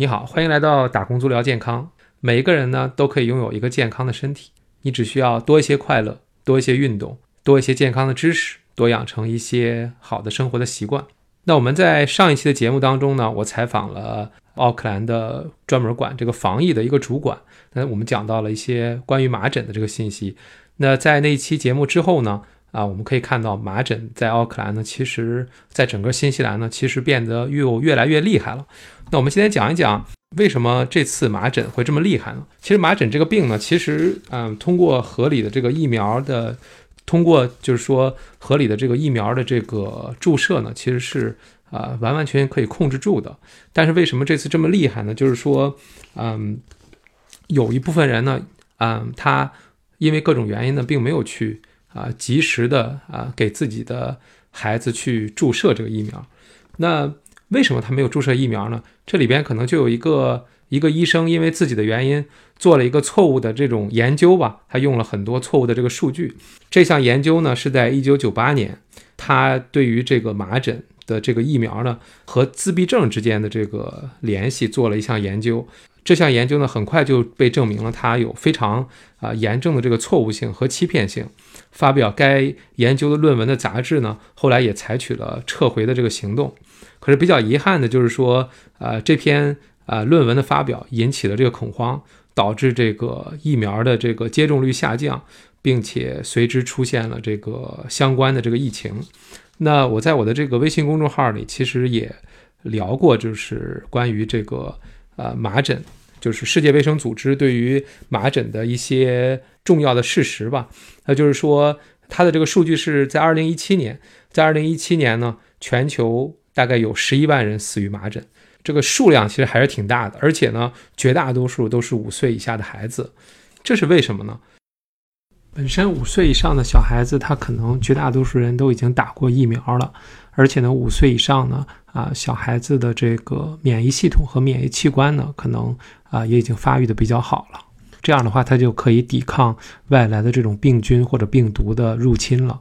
你好，欢迎来到打工族聊健康。每一个人呢都可以拥有一个健康的身体，你只需要多一些快乐，多一些运动，多一些健康的知识，多养成一些好的生活的习惯。那我们在上一期的节目当中呢，我采访了奥克兰的专门管这个防疫的一个主管，那我们讲到了一些关于麻疹的这个信息。那在那一期节目之后呢？啊，我们可以看到麻疹在奥克兰呢，其实在整个新西兰呢，其实变得又越来越厉害了。那我们今天讲一讲为什么这次麻疹会这么厉害呢？其实麻疹这个病呢，其实嗯，通过合理的这个疫苗的，通过就是说合理的这个疫苗的这个注射呢，其实是啊完完全全可以控制住的。但是为什么这次这么厉害呢？就是说，嗯，有一部分人呢，嗯，他因为各种原因呢，并没有去。啊，及时的啊，给自己的孩子去注射这个疫苗。那为什么他没有注射疫苗呢？这里边可能就有一个一个医生，因为自己的原因做了一个错误的这种研究吧，他用了很多错误的这个数据。这项研究呢是在一九九八年，他对于这个麻疹的这个疫苗呢和自闭症之间的这个联系做了一项研究。这项研究呢很快就被证明了，它有非常啊严重的这个错误性和欺骗性。发表该研究的论文的杂志呢，后来也采取了撤回的这个行动。可是比较遗憾的就是说，呃，这篇啊论文的发表引起了这个恐慌，导致这个疫苗的这个接种率下降，并且随之出现了这个相关的这个疫情。那我在我的这个微信公众号里，其实也聊过，就是关于这个呃麻疹。就是世界卫生组织对于麻疹的一些重要的事实吧，那就是说，它的这个数据是在二零一七年，在二零一七年呢，全球大概有十一万人死于麻疹，这个数量其实还是挺大的，而且呢，绝大多数都是五岁以下的孩子，这是为什么呢？本身五岁以上的小孩子，他可能绝大多数人都已经打过疫苗了，而且呢，五岁以上呢，啊，小孩子的这个免疫系统和免疫器官呢，可能啊也已经发育的比较好了。这样的话，他就可以抵抗外来的这种病菌或者病毒的入侵了。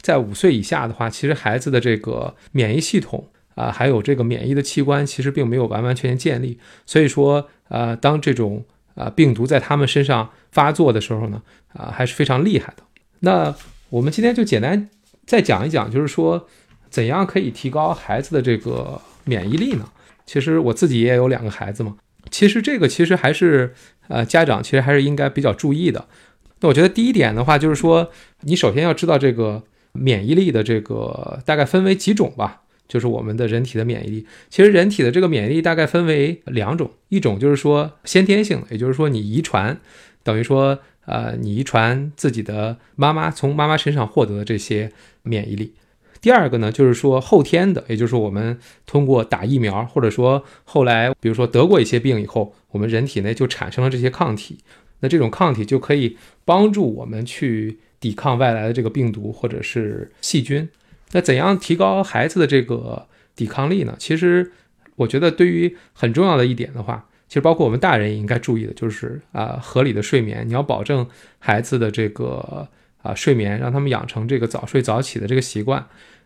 在五岁以下的话，其实孩子的这个免疫系统啊，还有这个免疫的器官，其实并没有完完全全建立。所以说，呃，当这种啊，病毒在他们身上发作的时候呢，啊，还是非常厉害的。那我们今天就简单再讲一讲，就是说怎样可以提高孩子的这个免疫力呢？其实我自己也有两个孩子嘛，其实这个其实还是呃家长其实还是应该比较注意的。那我觉得第一点的话，就是说你首先要知道这个免疫力的这个大概分为几种吧。就是我们的人体的免疫力，其实人体的这个免疫力大概分为两种，一种就是说先天性的，也就是说你遗传，等于说呃你遗传自己的妈妈从妈妈身上获得的这些免疫力。第二个呢就是说后天的，也就是说我们通过打疫苗，或者说后来比如说得过一些病以后，我们人体内就产生了这些抗体，那这种抗体就可以帮助我们去抵抗外来的这个病毒或者是细菌。那怎样提高孩子的这个抵抗力呢？其实，我觉得对于很重要的一点的话，其实包括我们大人也应该注意的，就是啊，合理的睡眠。你要保证孩子的这个啊睡眠，让他们养成这个早睡早起的这个习惯。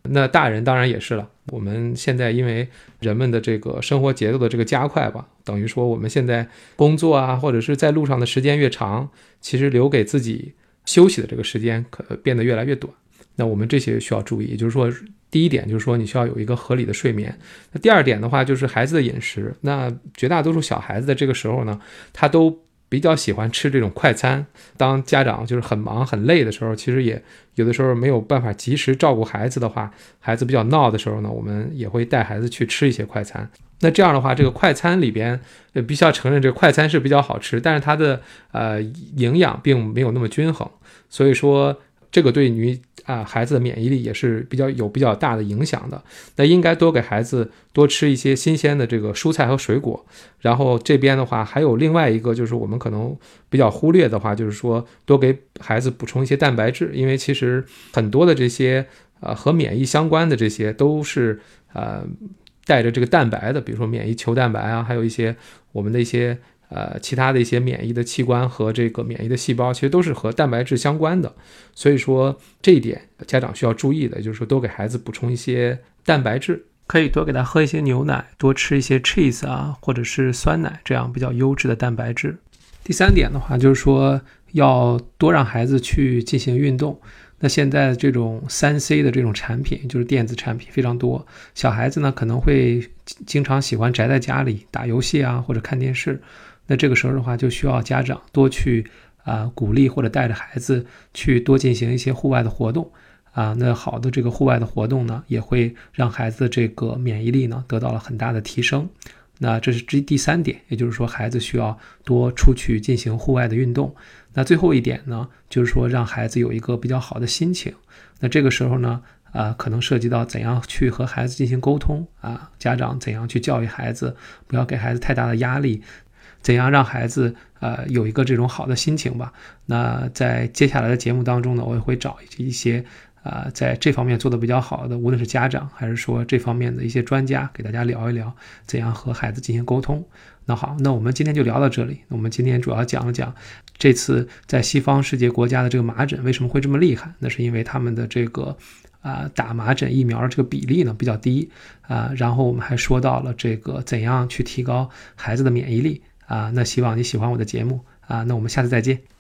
那大人当然也是了。我们现在因为人们的这个生活节奏的这个加快吧，等于说我们现在工作啊，或者是在路上的时间越长，其实留给自己休息的这个时间可变得越来越短。那我们这些需要注意，也就是说，第一点就是说你需要有一个合理的睡眠。那第二点的话就是孩子的饮食。那绝大多数小孩子在这个时候呢，他都比较喜欢吃这种快餐。当家长就是很忙很累的时候，其实也有的时候没有办法及时照顾孩子的话，孩子比较闹的时候呢，我们也会带孩子去吃一些快餐。那这样的话，这个快餐里边，必须要承认这个快餐是比较好吃，但是它的呃营养并没有那么均衡，所以说。这个对于啊孩子的免疫力也是比较有比较大的影响的。那应该多给孩子多吃一些新鲜的这个蔬菜和水果。然后这边的话还有另外一个就是我们可能比较忽略的话，就是说多给孩子补充一些蛋白质，因为其实很多的这些呃和免疫相关的这些都是呃带着这个蛋白的，比如说免疫球蛋白啊，还有一些我们的一些。呃，其他的一些免疫的器官和这个免疫的细胞，其实都是和蛋白质相关的，所以说这一点家长需要注意的，就是说多给孩子补充一些蛋白质。可以多给他喝一些牛奶，多吃一些 cheese 啊，或者是酸奶，这样比较优质的蛋白质。第三点的话，就是说要多让孩子去进行运动。那现在这种三 C 的这种产品，就是电子产品非常多，小孩子呢可能会经常喜欢宅在家里打游戏啊，或者看电视。那这个时候的话，就需要家长多去啊鼓励或者带着孩子去多进行一些户外的活动啊。那好的这个户外的活动呢，也会让孩子这个免疫力呢得到了很大的提升。那这是第第三点，也就是说孩子需要多出去进行户外的运动。那最后一点呢，就是说让孩子有一个比较好的心情。那这个时候呢，啊，可能涉及到怎样去和孩子进行沟通啊，家长怎样去教育孩子，不要给孩子太大的压力，怎样让孩子呃有一个这种好的心情吧。那在接下来的节目当中呢，我也会找一些啊在这方面做的比较好的，无论是家长还是说这方面的一些专家，给大家聊一聊怎样和孩子进行沟通。那好，那我们今天就聊到这里。我们今天主要讲了讲这次在西方世界国家的这个麻疹为什么会这么厉害？那是因为他们的这个啊打麻疹疫苗的这个比例呢比较低啊。然后我们还说到了这个怎样去提高孩子的免疫力啊。那希望你喜欢我的节目啊。那我们下次再见。